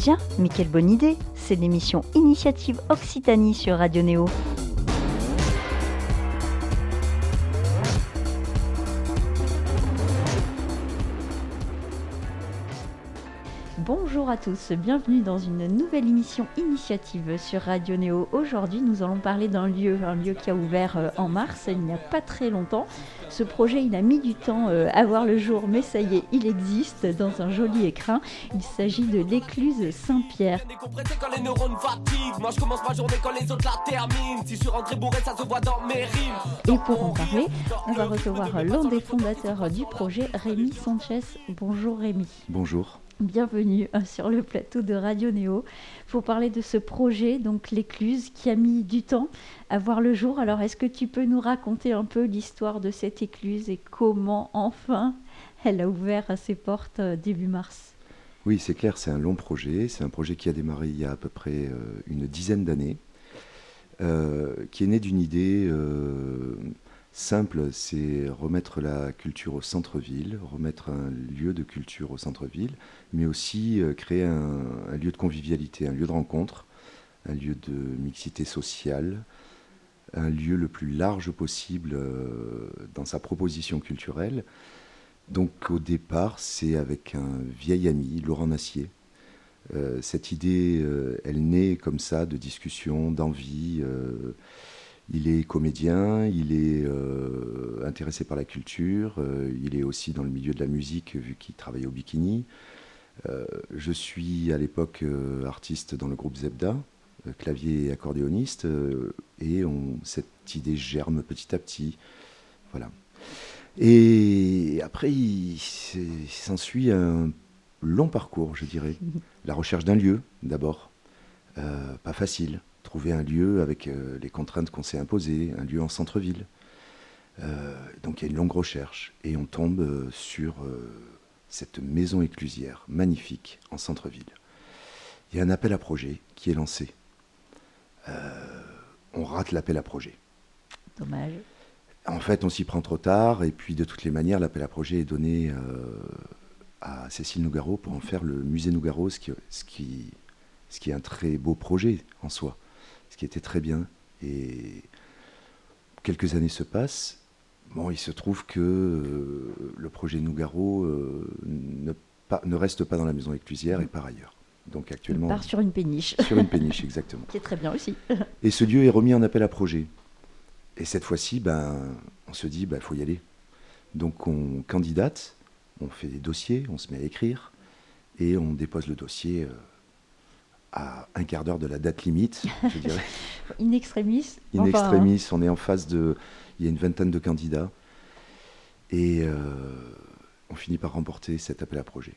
Tiens, mais quelle bonne idée C'est l'émission Initiative Occitanie sur Radio Néo. Bonjour à tous, bienvenue dans une nouvelle émission initiative sur Radio Néo. Aujourd'hui, nous allons parler d'un lieu, un lieu qui a ouvert euh, en mars, il n'y a pas très longtemps. Ce projet, il a mis du temps euh, à voir le jour, mais ça y est, il existe dans un joli écrin. Il s'agit de l'écluse Saint-Pierre. Et pour en parler, on va recevoir l'un des fondateurs du projet, Rémi Sanchez. Bonjour Rémi. Bonjour. Bienvenue euh, sur le plateau de Radio Néo pour parler de ce projet, donc l'écluse, qui a mis du temps à voir le jour. Alors, est-ce que tu peux nous raconter un peu l'histoire de cette écluse et comment, enfin, elle a ouvert ses portes euh, début mars? Oui, c'est clair, c'est un long projet. C'est un projet qui a démarré il y a à peu près euh, une dizaine d'années, qui est né d'une idée simple, c'est remettre la culture au centre-ville, remettre un lieu de culture au centre-ville, mais aussi euh, créer un, lieu de convivialité, un lieu de rencontre, un lieu de mixité sociale, un lieu le plus large possible euh, dans sa proposition culturelle. Donc au départ, c'est avec un vieil ami, Laurent Nassier. Euh, cette idée, elle naît comme ça de discussions, d'envie. Il est comédien, il est euh, intéressé par la culture, euh, il est aussi dans le milieu de la musique vu qu'il travaille au bikini. Euh, je suis à l'époque artiste dans le groupe Zebda, clavier et accordéoniste, et on, cette idée germe petit à petit. Voilà. Et après, il, il s'ensuit un long parcours, je dirais. La recherche d'un lieu, d'abord. pas facile trouver un lieu avec euh, les contraintes qu'on s'est imposées, un lieu en centre-ville. Euh, donc il y a une longue recherche et on tombe euh, sur cette maison éclusière magnifique en centre-ville. Il y a un appel à projet qui est lancé. on rate l'appel à projet. Dommage. En fait, on s'y prend trop tard et puis de toutes les manières, l'appel à projet est donné à Cécile Nougaro pour en faire le musée Nougaro, ce qui, ce qui, ce qui est un très beau projet en soi qui était très bien. Et quelques années se passent. Bon, il se trouve que euh, le projet Nougaro euh, ne, ne, reste pas dans la maison éclusière et par ailleurs. Donc actuellement. Il part sur une péniche. Sur une péniche, exactement. qui est très bien aussi. et ce lieu est remis en appel à projet. Et cette fois-ci, ben, on se dit, il ben, faut y aller. Donc on candidate, on fait des dossiers, on se met à écrire, et on dépose le dossier. Euh, à un quart d'heure de la date limite, je dirais. In extremis. In extremis, on est en phase de. Il y a une vingtaine de candidats. Et euh, on finit par remporter cet appel à projet.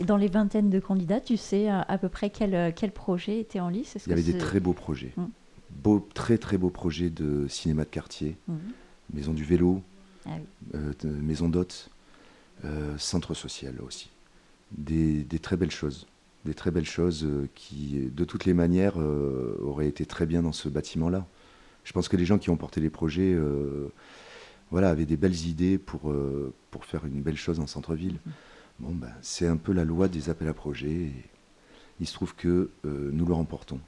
Et dans les vingtaines de candidats, tu sais à, peu près quel, euh, quel projet était en lice? Il y avait des très beaux projets. Hum. Très très beaux projets de cinéma de quartier, hum. maison du vélo, ah euh, maison d'hôtes, centre social aussi. Des, des très belles choses des très belles choses euh, qui, de toutes les manières, euh, auraient été très bien dans ce bâtiment-là. Je pense que les gens qui ont porté les projets euh, voilà, avaient des belles idées pour, pour faire une belle chose en centre-ville. Mm-hmm. Bon, ben, c'est un peu la loi des appels à projets. il se trouve que nous le remportons.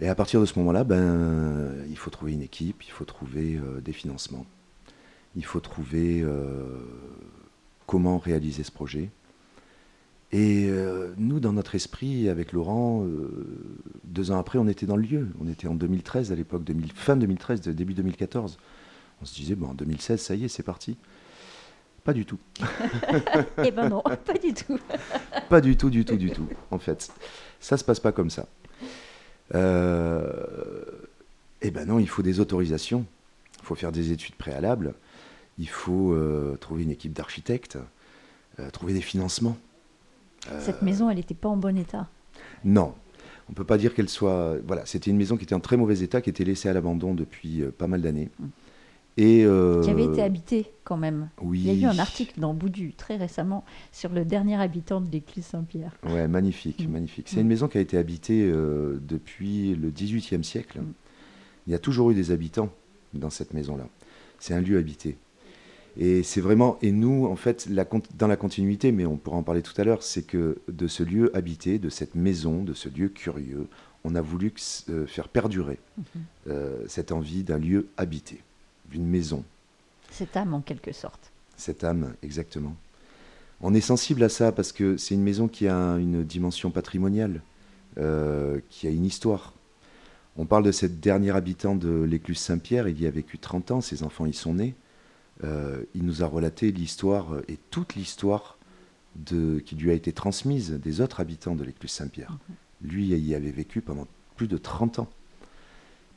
Et à partir de ce moment-là, ben, il faut trouver une équipe, il faut trouver des financements, il faut trouver comment réaliser ce projet. Et euh, nous, dans notre esprit, avec Laurent, euh, deux ans après, on était dans le lieu. On était en 2013 à l'époque, fin 2013, début 2014. On se disait, bon, en 2016, ça y est, c'est parti. Pas du tout. eh ben non, pas du tout. pas du tout, du tout, du tout, en fait. Ça se passe pas comme ça. Euh, eh ben non, il faut des autorisations. Il faut faire des études préalables. Il faut trouver une équipe d'architectes, trouver des financements. Cette maison, elle n'était pas en bon état Non. On ne peut pas dire qu'elle soit. Voilà, c'était une maison qui était en très mauvais état, qui était laissée à l'abandon depuis euh, pas mal d'années. Mm. Et euh, Qui avait été habitée quand même. Oui. Il y a eu un article dans Boudu très récemment sur le dernier habitant de l'église Saint-Pierre. Ouais, magnifique, mm. magnifique. C'est une maison qui a été habitée euh, depuis le XVIIIe siècle. Mm. Il y a toujours eu des habitants dans cette maison-là. C'est un lieu habité. Et c'est vraiment, et nous, en fait, la, dans la continuité, mais on pourra en parler tout à l'heure, c'est que de ce lieu habité, de cette maison, de ce lieu curieux, on a voulu euh, faire perdurer mhm. euh, cette envie d'un lieu habité, d'une maison. Cette âme, en quelque sorte. Cette âme, exactement. On est sensible à ça parce que c'est une maison qui a une dimension patrimoniale, euh, qui a une histoire. On parle de cette dernière habitant de l'écluse Saint-Pierre, il y a vécu 30 ans, ses enfants y sont nés. Euh, il nous a relaté l'histoire et toute l'histoire qui lui a été transmise des autres habitants de l'écluse Saint-Pierre. Mhm. Lui y avait vécu pendant plus de 30 ans.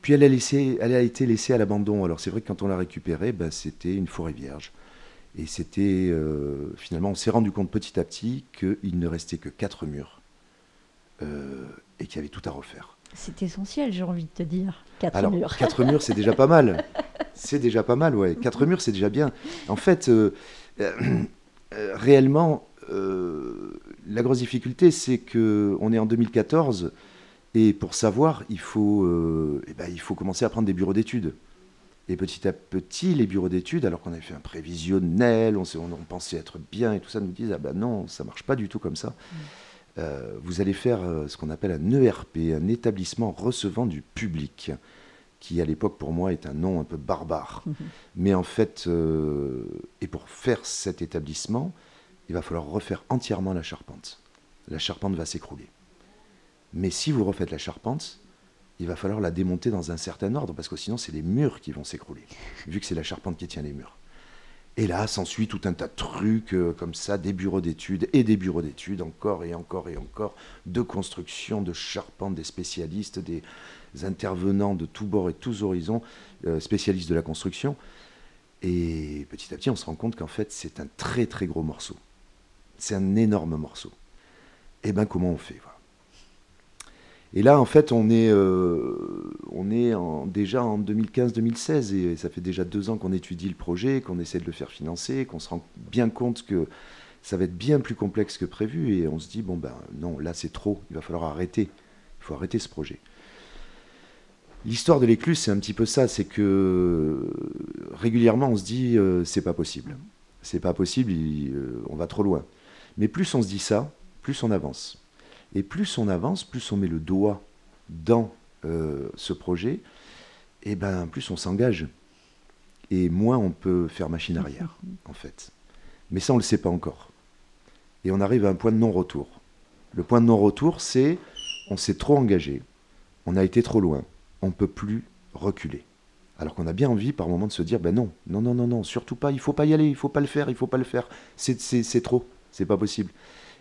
Puis elle a, laissé, elle a été laissée à l'abandon. Alors c'est vrai que quand on l'a récupérée, ben, c'était une forêt vierge. Et c'était euh, finalement, on s'est rendu compte petit à petit qu'il ne restait que quatre murs euh, et qu'il y avait tout à refaire. C'est essentiel, j'ai envie de te dire. Quatre Alors, murs. Quatre murs, c'est déjà pas mal. C'est déjà pas mal, ouais. Quatre murs, c'est déjà bien. En fait, euh, réellement, la grosse difficulté, c'est que on est en 2014 et pour savoir, il faut, eh ben, il faut commencer à prendre des bureaux d'études. Et petit à petit, les bureaux d'études, alors qu'on avait fait un prévisionnel, on, on, pensait être bien et tout ça, nous disent Ah ben non, ça marche pas du tout comme ça. Mm. Euh, vous allez faire euh, ce qu'on appelle un ERP, un établissement recevant du public, qui à l'époque pour moi est un nom un peu barbare. Mm-hmm. Mais en fait, euh, et pour faire cet établissement, il va falloir refaire entièrement la charpente. La charpente va s'écrouler. Mais si vous refaites la charpente, il va falloir la démonter dans un certain ordre, parce que sinon c'est les murs qui vont s'écrouler, vu que c'est la charpente qui tient les murs. Et là, s'ensuit tout un tas de trucs euh, comme ça, des bureaux d'études et des bureaux d'études, encore et encore et encore, de construction, de charpente, des spécialistes, des intervenants de tous bords et tous horizons, euh, spécialistes de la construction. Et petit à petit, on se rend compte qu'en fait, c'est un très très gros morceau. C'est un énorme morceau. Et eh bien, comment on fait et là, en fait, on est, euh, déjà en 2015-2016 et ça fait déjà deux ans qu'on étudie le projet, qu'on essaie de le faire financer, qu'on se rend bien compte que ça va être bien plus complexe que prévu et on se dit, bon ben non, là c'est trop, il va falloir arrêter, il faut arrêter ce projet. L'histoire de l'écluse, c'est un petit peu ça, c'est que régulièrement on se dit, euh, c'est pas possible, c'est pas possible, euh, on va trop loin. Mais plus on se dit ça, plus on avance. Et plus on avance, plus on met le doigt dans euh, ce projet, et ben plus on s'engage. Et moins on peut faire machine arrière, en fait. Mais ça, on ne le sait pas encore. Et on arrive à un point de non-retour. Le point de non-retour, c'est on s'est trop engagé, on a été trop loin, on ne peut plus reculer. Alors qu'on a bien envie par moment de se dire, ben non, non, non, non, non, surtout pas, il faut pas y aller, il faut pas le faire, il faut pas le faire, c'est trop, c'est pas possible.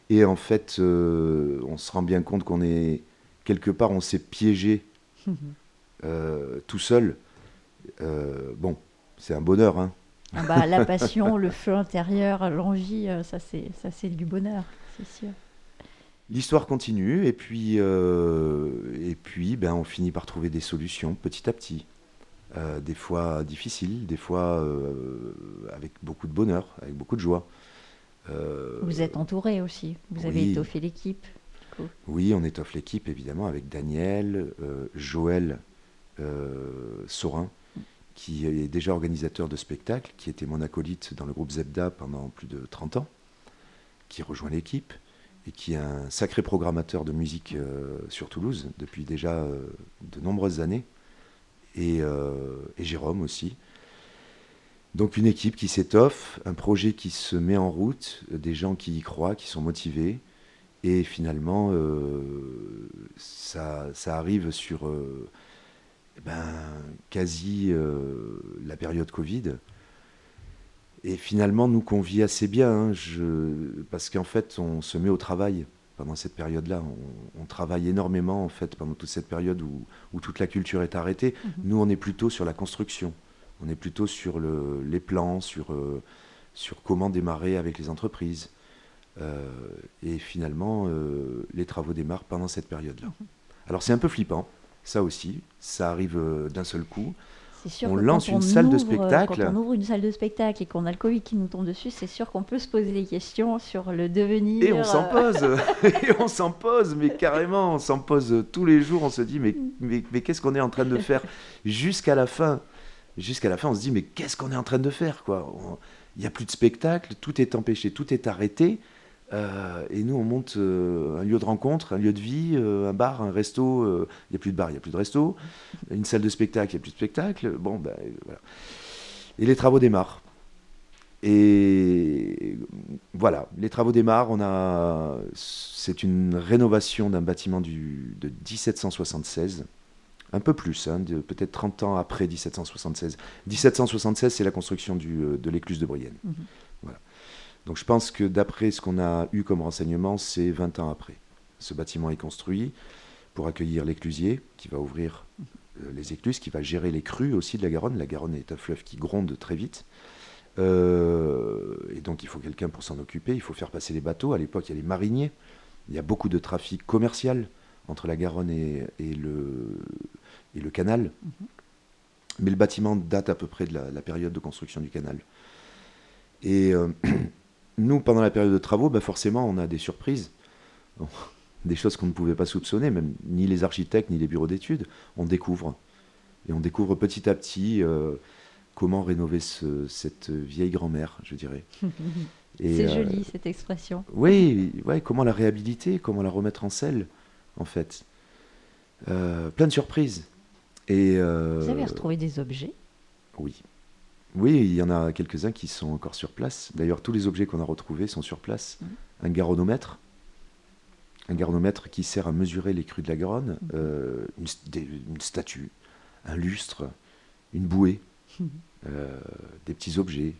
Et en fait, euh, on se rend bien compte qu'on est quelque part, on s'est piégé euh, tout seul. Euh, bon, c'est un bonheur. Hein. Ah bah, la passion, le feu intérieur, l'envie, ça c'est ça c'est du bonheur, c'est sûr. L'histoire continue et puis et puis ben on finit par trouver des solutions petit à petit. des fois difficiles, des fois avec beaucoup de bonheur, avec beaucoup de joie. Euh, vous êtes entouré aussi, vous avez étoffé l'équipe. Oui, on étoffe l'équipe évidemment avec Daniel, euh, Joël euh, Sorin, qui est déjà organisateur de spectacles, qui était mon acolyte dans le groupe Zebda pendant plus de 30 ans, qui rejoint l'équipe et qui est un sacré programmateur de musique sur Toulouse depuis déjà de nombreuses années, et Jérôme aussi, donc une équipe qui s'étoffe, un projet qui se met en route, euh, des gens qui y croient, qui sont motivés, et finalement euh, ça, arrive sur euh, ben, quasi la période Covid. Et finalement nous convie assez bien, hein, parce qu'en fait on se met au travail pendant cette période-là. On, travaille énormément en fait pendant toute cette période où, toute la culture est arrêtée. Mm-hmm. Nous on est plutôt sur la construction. On est plutôt sur les plans, sur, euh, sur comment démarrer avec les entreprises. Euh, et finalement, euh, les travaux démarrent pendant cette période-là. Mhm. Alors c'est un peu flippant, ça aussi. Ça arrive d'un seul coup. Sûr on lance une salle de spectacle. Quand on ouvre une salle de spectacle et qu'on a le Covid qui nous tombe dessus, c'est sûr qu'on peut se poser des questions sur le devenir. Et on s'en pose, et on s'en pose, mais carrément, on s'en pose tous les jours. On se dit, mais, mais, mais qu'est-ce qu'on est en train de faire jusqu'à la fin jusqu'à la fin, on se dit mais qu'est-ce qu'on est en train de faire quoi? Il n'y a plus de spectacle, tout est empêché, tout est arrêté. Euh, et nous, on monte euh, un lieu de rencontre, un lieu de vie, euh, un bar, un resto. Il n'y a plus de bar, il n'y a plus de resto. Une salle de spectacle, il n'y a plus de spectacle. Bon, ben voilà. Et les travaux démarrent. Et voilà, les travaux démarrent. On a, c'est une rénovation d'un bâtiment du, de 1776, un peu plus, hein, peut-être 30 ans après 1776. 1776, c'est la construction du, de l'écluse de Brienne. Mhm. Voilà. Donc je pense que d'après ce qu'on a eu comme renseignement, c'est 20 ans après. Ce bâtiment est construit pour accueillir l'éclusier qui va ouvrir euh, les écluses, qui va gérer les crues aussi de la Garonne. La Garonne est un fleuve qui gronde très vite. Euh, et donc il faut quelqu'un pour s'en occuper, il faut faire passer les bateaux. À l'époque, il y a les mariniers. Il y a beaucoup de trafic commercial entre la Garonne et, le, et le, canal. Mhm. Mais le bâtiment date à peu près de la, période de construction du canal. Et euh, nous, pendant la période de travaux, bah forcément, on a des surprises. des choses qu'on ne pouvait pas soupçonner, même ni les architectes, ni les bureaux d'études. On découvre. Et on découvre petit à petit euh, comment rénover cette vieille grand-mère, je dirais. C'est euh, joli, cette expression. Oui, ouais, comment la réhabiliter, comment la remettre en selle, en fait. Plein de surprises. Et, Vous avez retrouvé des objets? Oui. Oui, il y en a quelques-uns qui sont encore sur place. D'ailleurs, tous les objets qu'on a retrouvés sont sur place. Mmh. Un garonomètre, un garonomètre qui sert à mesurer les crues de la Garonne, mmh. euh, une, statue, un lustre, une bouée, mmh. euh, des petits objets,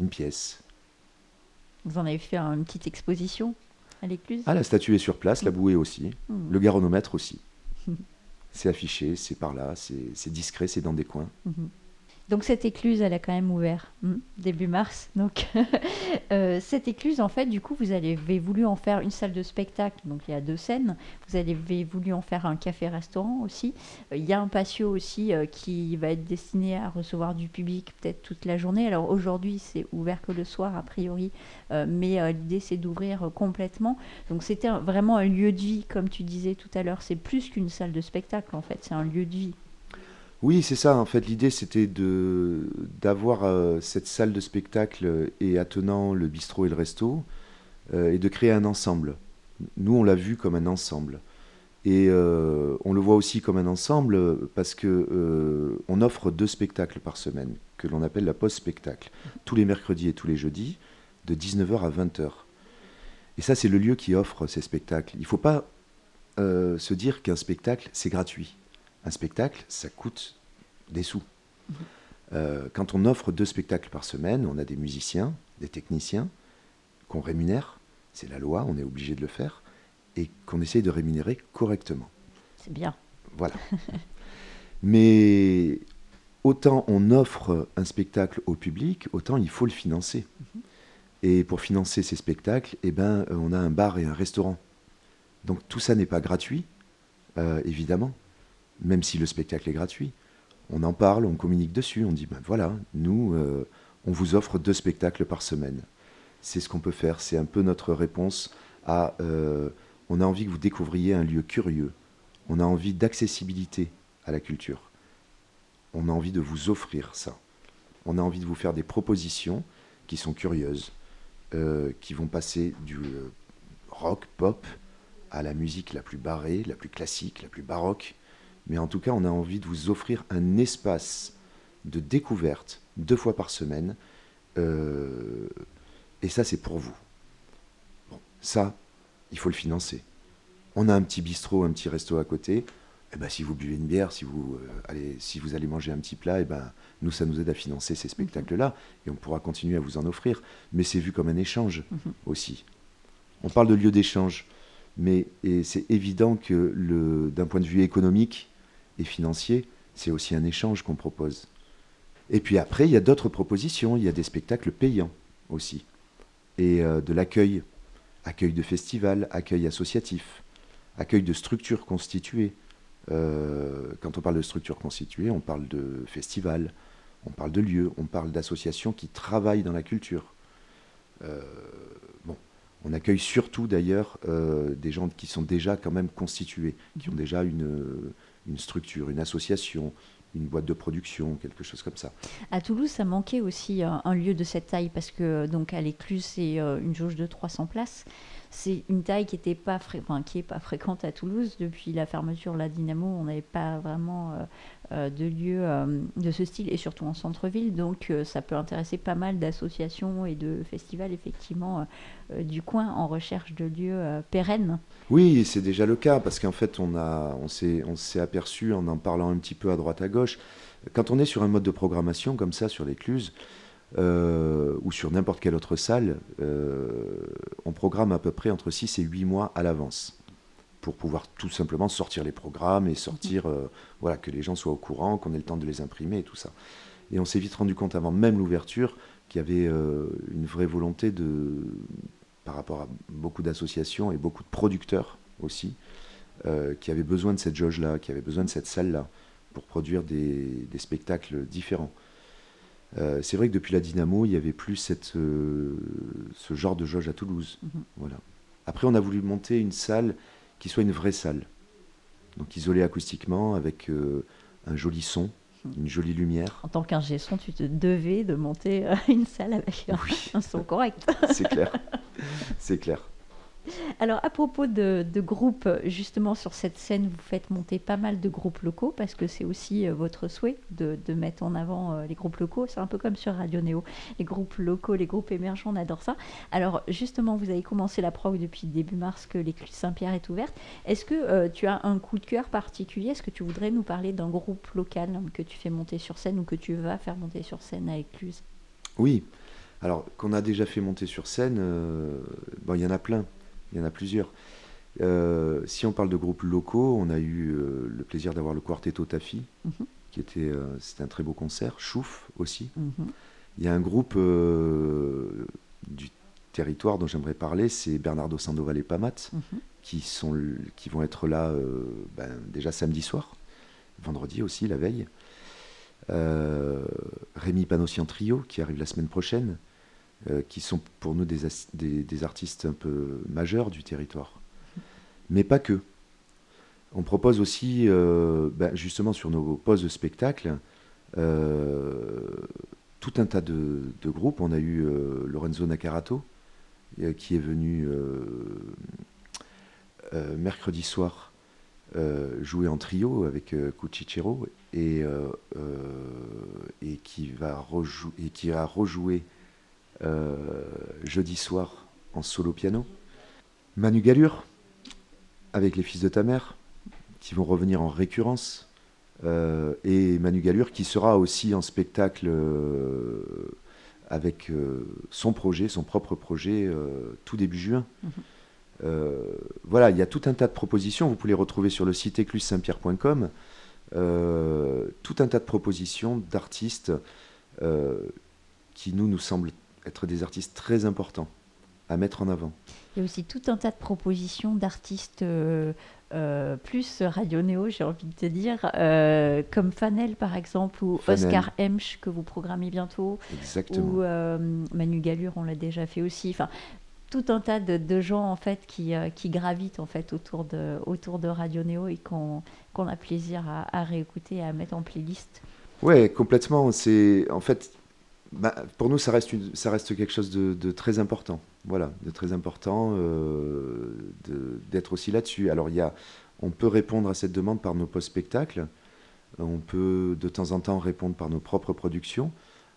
une pièce. Vous en avez fait une petite exposition à l'écluse? Ah, la statue est sur place, la bouée aussi, le garonomètre aussi. C'est affiché, c'est par là, c'est discret, c'est dans des coins. Donc cette écluse, elle a quand même ouvert hmm, début mars. Donc euh, cette écluse, en fait, du coup, vous avez voulu en faire une salle de spectacle. Donc il y a deux scènes. Vous avez voulu en faire un café-restaurant aussi. Euh, il y a un patio aussi euh, qui va être destiné à recevoir du public peut-être toute la journée. Alors aujourd'hui, c'est ouvert que le soir a priori, mais l'idée c'est d'ouvrir complètement. Donc c'était vraiment un lieu de vie, comme tu disais tout à l'heure. C'est plus qu'une salle de spectacle en fait. C'est un lieu de vie. Oui, c'est ça. En fait, l'idée, c'était de d'avoir euh, cette salle de spectacle et attenant le bistrot et le resto, euh, et de créer un ensemble. Nous, on l'a vu comme un ensemble. Et euh, on le voit aussi comme un ensemble parce que on offre deux spectacles par semaine, que l'on appelle la post-spectacle, tous les mercredis et tous les jeudis, de 19h à 20h. Et ça, c'est le lieu qui offre ces spectacles. Il ne faut pas se dire qu'un spectacle, c'est gratuit un spectacle, ça coûte des sous. Euh, quand on offre deux spectacles par semaine, on a des musiciens, des techniciens qu'on rémunère, c'est la loi, on est obligé de le faire, et qu'on essaye de rémunérer correctement. C'est bien. Voilà. Mais autant on offre un spectacle au public, autant il faut le financer. Mhm. Et pour financer ces spectacles, eh ben, on a un bar et un restaurant. Donc tout ça n'est pas gratuit, euh, évidemment même si le spectacle est gratuit. On en parle, on communique dessus, on dit, ben voilà, nous, euh, on vous offre deux spectacles par semaine. C'est ce qu'on peut faire, c'est un peu notre réponse à, euh, on a envie que vous découvriez un lieu curieux, on a envie d'accessibilité à la culture, on a envie de vous offrir ça, on a envie de vous faire des propositions qui sont curieuses, euh, qui vont passer du rock, pop, à la musique la plus barrée, la plus classique, la plus baroque, mais en tout cas, on a envie de vous offrir un espace de découverte deux fois par semaine. Euh, et ça, c'est pour vous. Bon, ça, il faut le financer. On a un petit bistrot, un petit resto à côté. Eh ben, si vous buvez une bière, si vous, euh, allez, si vous allez manger un petit plat, eh ben, nous, ça nous aide à financer ces spectacles-là. Et on pourra continuer à vous en offrir. Mais c'est vu comme un échange mhm. aussi. On parle de lieu d'échange. Mais c'est évident que d'un point de vue économique, et financier, c'est aussi un échange qu'on propose. Et puis après, il y a d'autres propositions, il y a des spectacles payants aussi, et euh, de l'accueil, accueil de festivals, accueil associatif, accueil de structures constituées. Euh, quand on parle de structures constituées, on parle de festivals, on parle de lieux, on parle d'associations qui travaillent dans la culture. Euh, bon, on accueille surtout d'ailleurs des gens qui sont déjà quand même constitués, qui ont déjà une, une structure, une association, une boîte de production, quelque chose comme ça. À Toulouse, ça manquait aussi un, lieu de cette taille parce que donc à l'écluse, c'est une jauge de 300 places. C'est une taille qui n'est pas, fréquente à Toulouse. Depuis la fermeture de la Dynamo, on n'avait pas vraiment euh, de lieux euh, de ce style et surtout en centre-ville. Donc euh, ça peut intéresser pas mal d'associations et de festivals effectivement du coin en recherche de lieux pérennes. Oui, c'est déjà le cas parce qu'en fait on, a, on s'est aperçu en en parlant un petit peu à droite à gauche, quand on est sur un mode de programmation comme ça sur l'écluse, ou sur n'importe quelle autre salle, on programme à peu près entre 6 et 8 mois à l'avance pour pouvoir tout simplement sortir les programmes et sortir, euh, voilà, que les gens soient au courant, qu'on ait le temps de les imprimer et tout ça. Et on s'est vite rendu compte avant même l'ouverture qu'il y avait euh, une vraie volonté de, par rapport à beaucoup d'associations et beaucoup de producteurs aussi, euh, qui avaient besoin de cette jauge-là, qui avaient besoin de cette salle-là pour produire des, spectacles différents. C'est vrai que depuis la Dynamo, il n'y avait plus cette, ce genre de jauge à Toulouse. Mm-hmm. Voilà. Après, on a voulu monter une salle qui soit une vraie salle. Donc isolée acoustiquement avec euh, un joli son, hmm. une jolie lumière. En tant qu'ingé son, tu te devais de monter euh, une salle avec un son correct. C'est clair. C'est clair. Alors, à propos de, groupes, justement, sur cette scène, vous faites monter pas mal de groupes locaux parce que c'est aussi euh, votre souhait de, mettre en avant euh, les groupes locaux. C'est un peu comme sur Radio Néo. Les groupes locaux, les groupes émergents, on adore ça. Alors, justement, vous avez commencé la prog depuis début mars que l'écluse Saint-Pierre est ouverte. Est-ce que euh, tu as un coup de cœur particulier? Est-ce que tu voudrais nous parler d'un groupe local que tu fais monter sur scène ou que tu vas faire monter sur scène à Écluse? Oui. Alors, qu'on a déjà fait monter sur scène, bon, il y en a plein il y en a plusieurs. Euh, si on parle de groupes locaux, on a eu euh, le plaisir d'avoir le Quartetto Tafi, mhm. qui était, euh, c'était un très beau concert. Chouf aussi. Mhm. Il y a un groupe du territoire dont j'aimerais parler, c'est Bernardo Sandoval et Pamat, mhm. qui, sont, qui vont être là ben, déjà samedi soir, vendredi aussi, la veille. Rémi Panossian Trio, qui arrive la semaine prochaine. Euh, qui sont pour nous des, des, artistes un peu majeurs du territoire. Mais pas que. On propose aussi, euh, ben, justement sur nos pauses de spectacle, euh, tout un tas de, groupes. On a eu Lorenzo Nacarato, qui est venu mercredi soir jouer en trio avec Cucicero et, et qui a rejoué euh, jeudi soir en solo piano. Manu Galure, avec les fils de ta mère, qui vont revenir en récurrence. Euh, et Manu Galure qui sera aussi en spectacle euh, avec son projet, son propre projet, tout début juin. Mhm. voilà, il y a tout un tas de propositions. Vous pouvez les retrouver sur le site éclusaintpierre.com. tout un tas de propositions d'artistes qui nous nous semblent être des artistes très importants à mettre en avant. Il y a aussi tout un tas de propositions d'artistes euh, euh, plus Radio Néo, j'ai envie de te dire, euh, comme Fanel par exemple, ou Oscar Hemsch que vous programmez bientôt, Exactement. ou Manu Galure, on l'a déjà fait aussi. Enfin, tout un tas de, gens en fait qui, qui, gravitent en fait autour de, autour de Radio Néo et qu'on a plaisir à, à réécouter et à mettre en playlist. Ouais, complètement. C'est en fait bah, pour nous, ça reste, quelque chose de, très important. Voilà, de très important euh, d'être aussi là-dessus. Alors, y a, on peut répondre à cette demande par nos post-spectacles. On peut de temps en temps répondre par nos propres productions.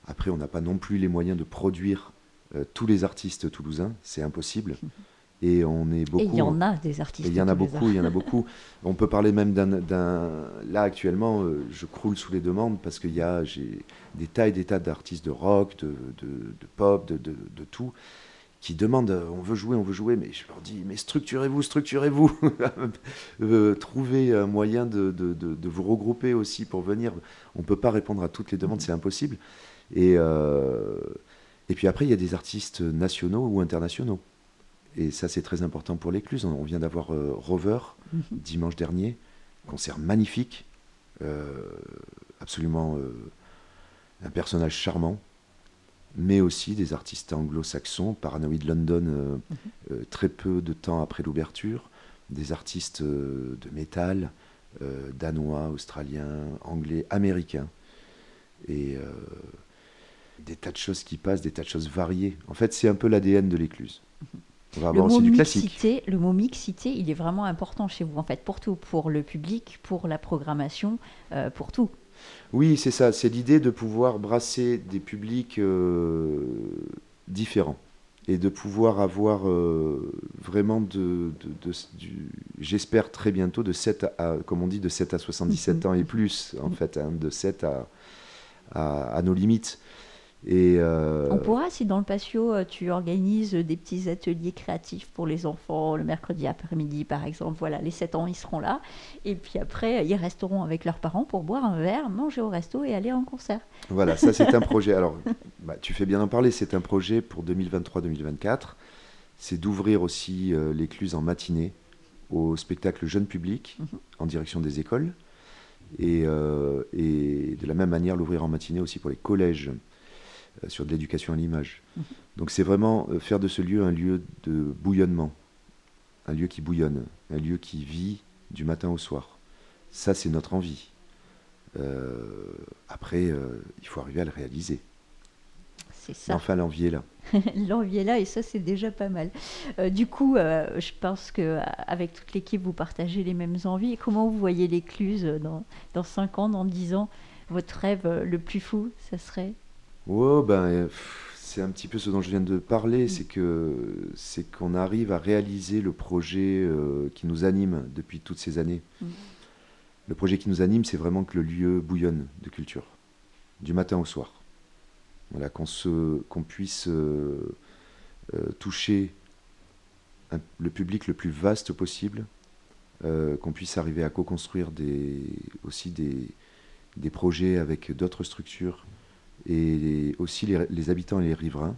Après, on n'a pas non plus les moyens de produire euh, tous les artistes toulousains. C'est impossible. Et on est beaucoup. Et il y en a des artistes. il y en a beaucoup, il y en a beaucoup. On peut parler même d'un. Là, actuellement, euh, je croule sous les demandes parce qu'il y a des tas et des tas d'artistes de rock, de, pop, de, tout, qui demandent euh, on veut jouer, on veut jouer. Mais je leur dis mais structurez-vous, structurez-vous. Euh, trouvez un moyen de, vous regrouper aussi pour venir. On ne peut pas répondre à toutes les demandes, c'est impossible. Et, et puis après, il y a des artistes nationaux ou internationaux. Et ça, c'est très important pour l'écluse. On vient d'avoir euh, Rover mhm. dimanche dernier, concert magnifique, euh, absolument euh, un personnage charmant, mais aussi des artistes anglo-saxons, Paranoid London, mhm. très peu de temps après l'ouverture, des artistes de métal, danois, australiens, anglais, américains. Et des tas de choses qui passent, des tas de choses variées. En fait, c'est un peu l'ADN de l'écluse. On va avoir aussi du classique. Le mot mixité, il est vraiment important chez vous, en fait, pour tout, pour le public, pour la programmation, euh, pour tout. Oui, c'est ça. C'est l'idée de pouvoir brasser des publics euh, différents et de pouvoir avoir euh, vraiment de, j'espère très bientôt de 7 à, comme on dit, de 7 à 77 ans et plus, en fait, hein, de 7 à, à, nos limites. Euh, On pourra, si dans le patio, euh, tu organises des petits ateliers créatifs pour les enfants le mercredi après-midi, par exemple. Voilà, les 7 ans, ils seront là. Et puis après, ils resteront avec leurs parents pour boire un verre, manger au resto et aller en concert. Voilà, ça c'est un projet. Alors, bah, tu fais bien en parler, c'est un projet pour 2023-2024. C'est d'ouvrir aussi euh, l'écluse en matinée au spectacle jeune public mhm. en direction des écoles. Et, et de la même manière, l'ouvrir en matinée aussi pour les collèges euh, sur de l'éducation à l'image. Mhm. Donc c'est vraiment euh, faire de ce lieu un lieu de bouillonnement, un lieu qui bouillonne, un lieu qui vit du matin au soir. Ça, c'est notre envie. Euh, après, il faut arriver à le réaliser. C'est ça. Enfin, l'envie est là. l'envie est là et ça, c'est déjà pas mal. du coup, je pense qu'avec toute l'équipe, vous partagez les mêmes envies. Et comment vous voyez l'écluse dans, dans 5 ans, dans 10 ans? Votre rêve le plus fou, ça serait? Oh, ben, c'est un petit peu ce dont je viens de parler, mm. c'est que c'est qu'on arrive à réaliser le projet euh, qui nous anime depuis toutes ces années. Mm. Le projet qui nous anime, c'est vraiment que le lieu bouillonne de culture, du matin au soir. Voilà, qu'on qu'on puisse euh, euh, toucher le public le plus vaste possible, qu'on puisse arriver à co-construire des, aussi des, des projets avec d'autres structures et aussi les, habitants et les riverains,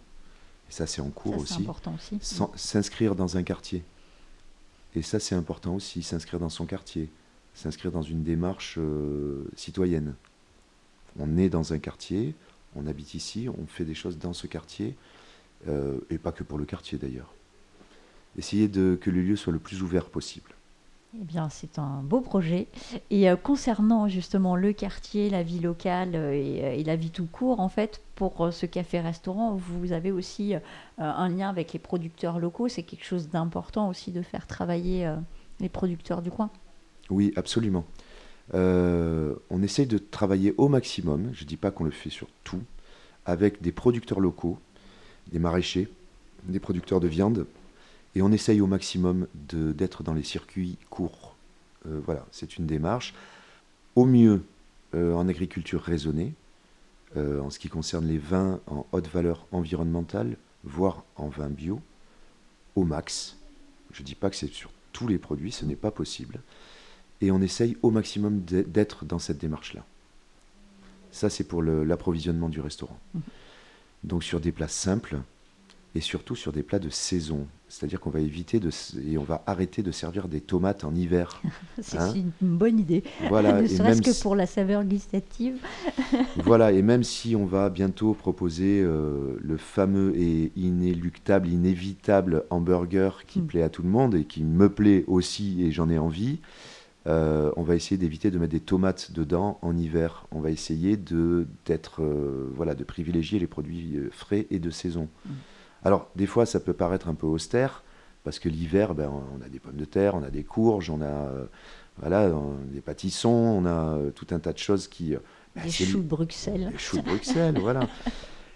et ça c'est en cours aussi, s'inscrire dans un quartier. Et ça c'est important aussi, s'inscrire dans son quartier, s'inscrire dans une démarche euh, citoyenne. On est dans un quartier, on habite ici, on fait des choses dans ce quartier, euh, et pas que pour le quartier d'ailleurs. Essayer de, que le lieu soit le plus ouvert possible. Eh bien, c'est un beau projet. Et euh, concernant justement le quartier, la vie locale euh, euh, et, la vie tout court, en fait, pour ce café-restaurant, vous avez aussi un lien avec les producteurs locaux. C'est quelque chose d'important aussi de faire travailler les producteurs du coin. Oui, absolument. on essaye de travailler au maximum, je ne dis pas qu'on le fait sur tout, avec des producteurs locaux, des maraîchers, des producteurs de viande, et on essaye au maximum d'être dans les circuits courts. Euh, voilà, c'est une démarche. Au mieux euh, en agriculture raisonnée, euh, en ce qui concerne les vins en haute valeur environnementale, voire en vin bio, au max. Je ne dis pas que c'est sur tous les produits, ce n'est pas possible. Et on essaye au maximum d'être dans cette démarche-là. Ça, c'est pour l'approvisionnement du restaurant. Mmh. Donc sur des plats simples, et surtout sur des plats de saison. C'est-à-dire qu'on va éviter de, et on va arrêter de servir des tomates en hiver. c'est hein. une bonne idée. Voilà, ne serait-ce que pour la saveur gustative. voilà, et même si on va bientôt proposer euh, le fameux et inéluctable, inévitable hamburger qui hmm. plaît à tout le monde et qui me plaît aussi et j'en ai envie, euh, on va essayer d'éviter de mettre des tomates dedans en hiver. On va essayer de, d'être, euh, voilà, de privilégier les produits frais et de saison. Hmm. Alors, des fois, ça peut paraître un peu austère, parce que l'hiver, ben, on a des pommes de terre, on a des courges, on a euh, voilà, des pâtissons, on a euh, tout un tas de choses qui. Euh, ben, des choux de Bruxelles. Des choux de Bruxelles, voilà.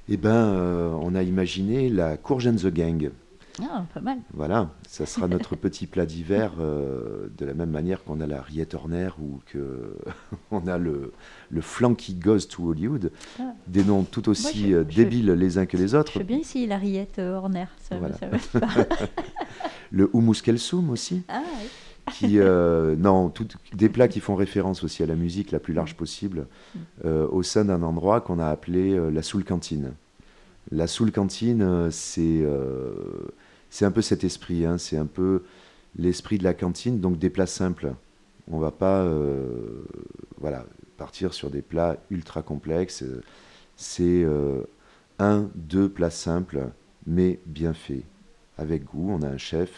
Eh ben, on a imaginé la courge and the gang. Ah, pas mal. Voilà, ça sera notre petit plat d'hiver, euh, de la même manière qu'on a la rillette Horner ou qu'on a le, le Flanky Goes to Hollywood. Ah. Des noms tout aussi euh, débiles les uns que les autres. Je veux bien essayer la rillette euh, Horner, ça, le Hummus Kelsum aussi. Ah, oui. qui, non, tout, des plats qui font référence aussi à la musique la plus large possible, mm. au sein d'un endroit qu'on a appelé la Soul Cantine. La Soul Cantine, c'est c'est un peu cet esprit, hein, c'est un peu l'esprit de la cantine, donc des plats simples. On va pas euh, voilà, partir sur des plats ultra complexes. C'est euh, un, deux plats simples, mais bien faits, avec goût. On a un chef,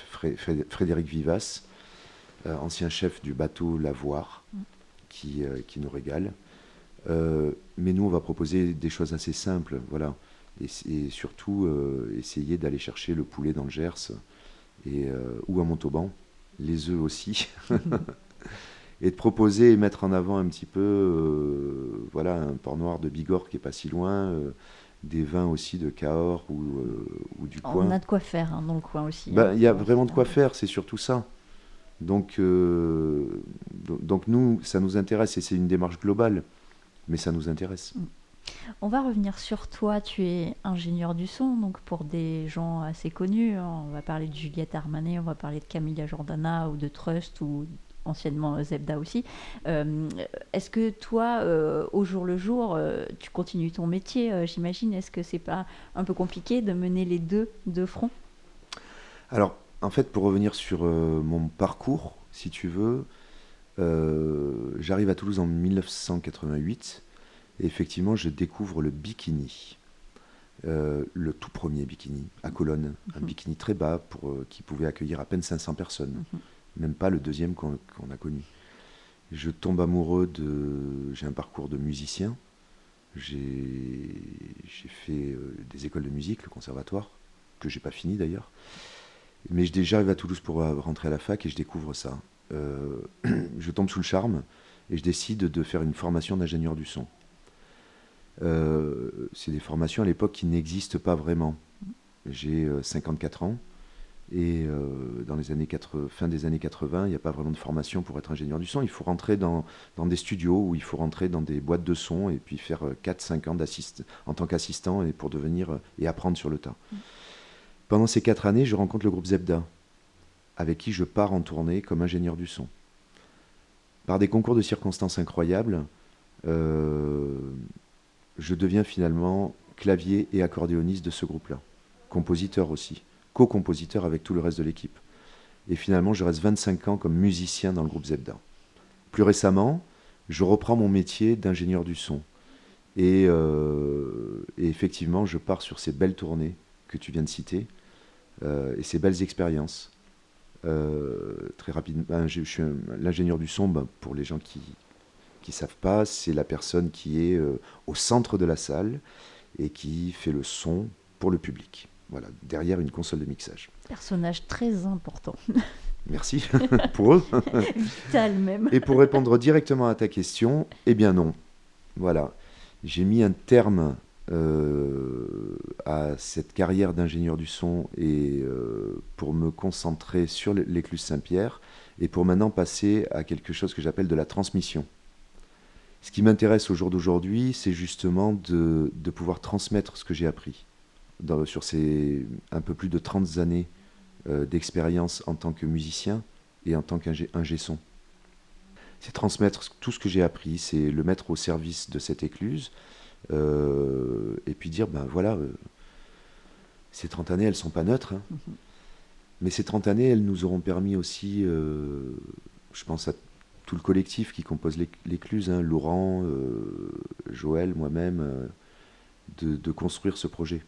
Frédéric Vivas, ancien chef du bateau Lavoir, qui, euh, qui nous régale. Euh, mais nous, on va proposer des choses assez simples, voilà. Et, et surtout, euh, essayer d'aller chercher le poulet dans le Gers et, euh, ou à Montauban, les œufs aussi. et de proposer et mettre en avant un petit peu, euh, voilà, un port noir de Bigorre qui est pas si loin, euh, des vins aussi de Cahors ou, euh, ou du coin. On a de quoi faire hein, dans le coin aussi. Ben, hein. Il y a vraiment de quoi faire, c'est surtout ça. Donc, do- donc nous, ça nous intéresse et c'est une démarche globale, mais ça nous intéresse. On va revenir sur toi. Tu es ingénieur du son, donc pour des gens assez connus, hein, on va parler de Juliette Armanet, on va parler de Camilla Jordana ou de Trust ou anciennement euh, Zebda aussi. Euh, Est-ce que toi, euh, au jour le jour, tu continues ton métier, j'imagine? Est-ce que c'est pas un peu compliqué de mener les deux de front? Alors, en fait, pour revenir sur mon parcours, si tu veux, j'arrive à Toulouse en 1988 et effectivement, je découvre le bikini. Euh, le tout premier bikini à Cologne, un Mhm. bikini très bas pour, euh, qui pouvait accueillir à peine 500 personnes, Mhm. même pas le deuxième qu'on a connu. Je tombe amoureux de. J'ai un parcours de musicien. J'ai fait euh, des écoles de musique, le conservatoire, que j'ai pas fini d'ailleurs. Mais j'arrive à Toulouse pour rentrer à la fac et je découvre ça. Je tombe sous le charme et je décide de faire une formation d'ingénieur du son. Euh, c'est des formations à l'époque qui n'existent pas vraiment. J'ai euh, 54 ans et euh, dans les années 80, fin des années 80, il n'y a pas vraiment de formation pour être ingénieur du son. Il faut rentrer dans, dans des studios ou il faut rentrer dans des boîtes de son et puis faire 4-5 ans en tant qu'assistant et pour devenir euh, et apprendre sur le tas. Pendant ces 4 années, je rencontre le groupe Zebda, avec qui je pars en tournée comme ingénieur du son. Par des concours de circonstances incroyables, euh, je deviens finalement clavier et accordéoniste de ce groupe-là, compositeur aussi, co-compositeur avec tout le reste de l'équipe. Et finalement, je reste 25 ans comme musicien dans le groupe Zebda. Plus récemment, je reprends mon métier d'ingénieur du son. Et, euh, effectivement, je pars sur ces belles tournées que tu viens de citer euh, et ces belles expériences. Euh, très rapidement, ben, je, suis l'ingénieur du son, ben, pour les gens qui qui savent pas, c'est la personne qui est euh, au centre de la salle et qui fait le son pour le public. Voilà, derrière une console de mixage. Personnage très important, Merci pour eux. vital même. Et pour répondre directement à ta question, eh bien non. Voilà. J'ai mis un terme euh, à cette carrière d'ingénieur du son et euh, pour me concentrer sur l'écluse Saint-Pierre et pour maintenant passer à quelque chose que j'appelle de la transmission. Ce qui m'intéresse au jour d'aujourd'hui, c'est justement de, de pouvoir transmettre ce que j'ai appris dans- sur ces un peu plus de 30 années euh, d'expérience en tant que musicien et en tant qu'ingé ingé son c'est transmettre tout ce que j'ai appris, c'est le mettre au service de cette écluse, euh, et puis dire, ben voilà, euh, ces 30 années, elles sont pas neutres, hein. Mhm. mais ces 30 années, elles nous auront permis aussi, je pense à tout le collectif qui compose l'éc- l'écluse, hein, Laurent, euh, Joël, moi-même, euh, de, de construire ce projet.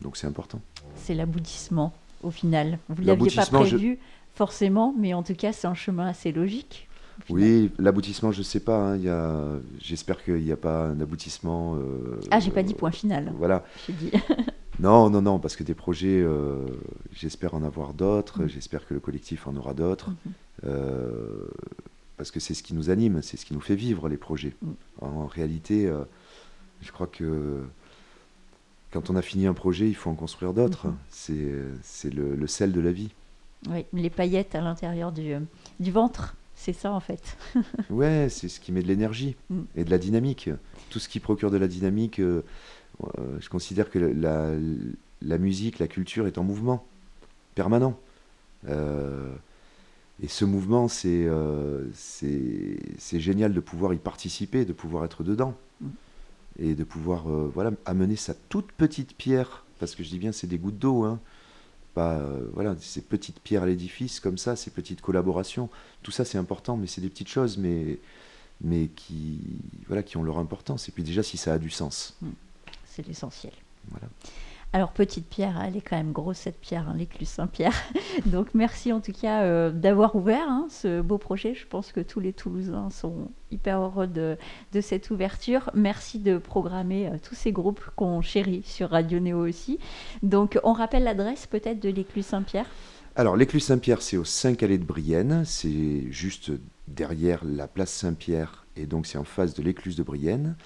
Donc c'est important. C'est l'aboutissement au final. Vous ne l'aviez pas je- prévu forcément, mais en tout cas, c'est un chemin assez logique. Oui, l'aboutissement, je sais pas. hein, il y a- J'espère qu'il n'y a pas un aboutissement. euh, Ah, j'ai pas dit point final. Voilà. Dit. Non, non, non, parce que des projets, euh, j'espère en avoir d'autres, Mhm. j'espère que le collectif en aura d'autres, Mhm. Parce que c'est ce qui nous anime, c'est ce qui nous fait vivre les projets. Mhm. En réalité, euh, je crois que quand on a fini un projet, il faut en construire d'autres. Mhm. C'est c'est le, le sel de la vie. Oui, les paillettes à l'intérieur du, euh, du ventre, c'est ça en fait. Ouais, c'est ce qui met de l'énergie Mm. et de la dynamique. Tout ce qui procure de la dynamique, euh, euh, je considère que la, la musique, la culture est en mouvement permanent. Euh, et ce mouvement, c'est euh, génial de pouvoir y participer, de pouvoir être dedans. Mm. Et de pouvoir euh, voilà, amener sa toute petite pierre, parce que je dis bien c'est des gouttes d'eau, hein, pas euh, voilà, ces petites pierres à l'édifice comme ça, ces petites collaborations. Tout ça c'est important, mais c'est des petites choses, mais, mais qui, voilà, qui ont leur importance. Et puis déjà si ça a du sens. C'est l'essentiel. Voilà. Alors, petite pierre, elle est quand même grosse cette pierre, hein, l'écluse Saint-Pierre. Donc, merci en tout cas euh, d'avoir ouvert hein, ce beau projet. Je pense que tous les Toulousains sont hyper heureux de, cette ouverture. Merci de programmer euh, tous ces groupes qu'on chérit sur Radio Néo aussi. Donc, on rappelle l'adresse peut-être de l'écluse Saint-Pierre? Alors, l'écluse Saint-Pierre, c'est au 5 allées de Brienne. C'est juste derrière la place Saint-Pierre et donc c'est en face de l'écluse de Brienne.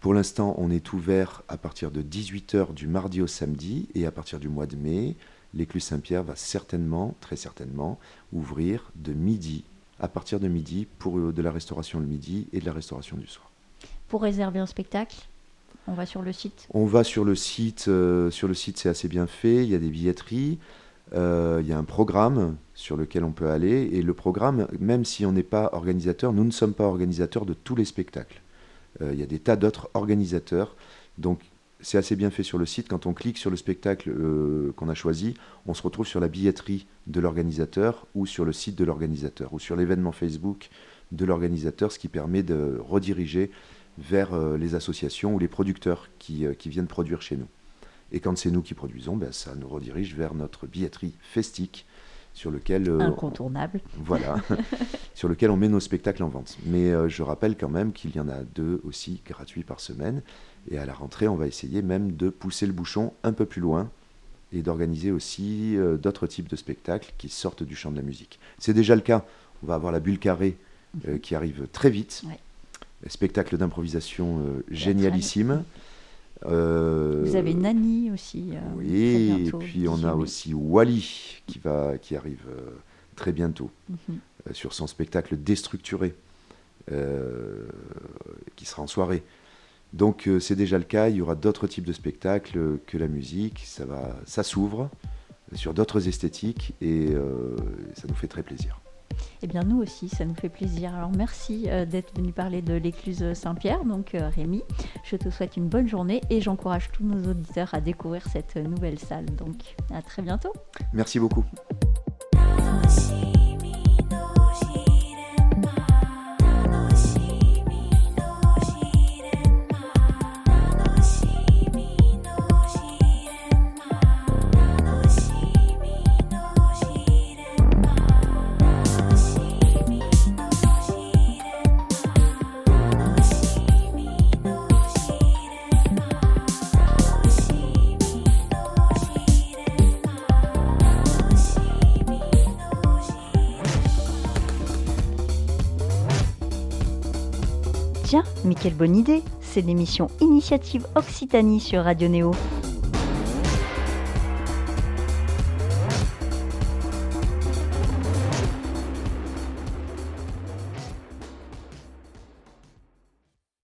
Pour l'instant, on est ouvert à partir de 18h du mardi au samedi et à partir du mois de mai, l'écluse Saint-Pierre va certainement, très certainement, ouvrir de midi, à partir de midi, pour euh, de la restauration le midi et de la restauration du soir. Pour réserver un spectacle on va sur le site? On va sur le site, euh, sur le site c'est assez bien fait, il y a des billetteries, euh, il y a un programme sur lequel on peut aller, et le programme, même si on n'est pas organisateur, nous ne sommes pas organisateurs de tous les spectacles. Euh, il y a des tas d'autres organisateurs. Donc c'est assez bien fait sur le site. Quand on clique sur le spectacle euh, qu'on a choisi, on se retrouve sur la billetterie de l'organisateur ou sur le site de l'organisateur ou sur l'événement Facebook de l'organisateur, ce qui permet de rediriger vers euh, les associations ou les producteurs qui, viennent produire chez nous. Et quand c'est nous qui produisons, ben, ça nous redirige vers notre billetterie festique sur lequel euh, incontournable. voilà, sur lequel on met nos spectacles en vente. Mais euh, je rappelle quand même qu'il y en a deux aussi gratuits par semaine. Et à la rentrée, on va essayer même de pousser le bouchon un peu plus loin et d'organiser aussi euh, d'autres types de spectacles qui sortent du champ de la musique. C'est déjà le cas. On va avoir la bulle carrée mhm. qui arrive très vite. Spectacle d'improvisation génialissime. Euh, Vous avez Nani aussi. Euh, oui, et puis on a aussi Wally qui, va, qui arrive euh, très bientôt mhm. sur son spectacle Déstructuré, qui sera en soirée. Donc c'est déjà le cas, il y aura d'autres types de spectacles que la musique, ça, va, ça s'ouvre sur d'autres esthétiques et ça nous fait très plaisir. Eh bien, nous aussi, ça nous fait plaisir. Alors, merci euh, d'être venu parler de l'écluse Saint-Pierre. Donc, euh, Rémi, je te souhaite une bonne journée et j'encourage tous nos auditeurs à découvrir cette nouvelle salle. Donc, à très bientôt. Merci beaucoup. Quelle bonne idée C'est l'émission Initiative Occitanie sur Radio Néo.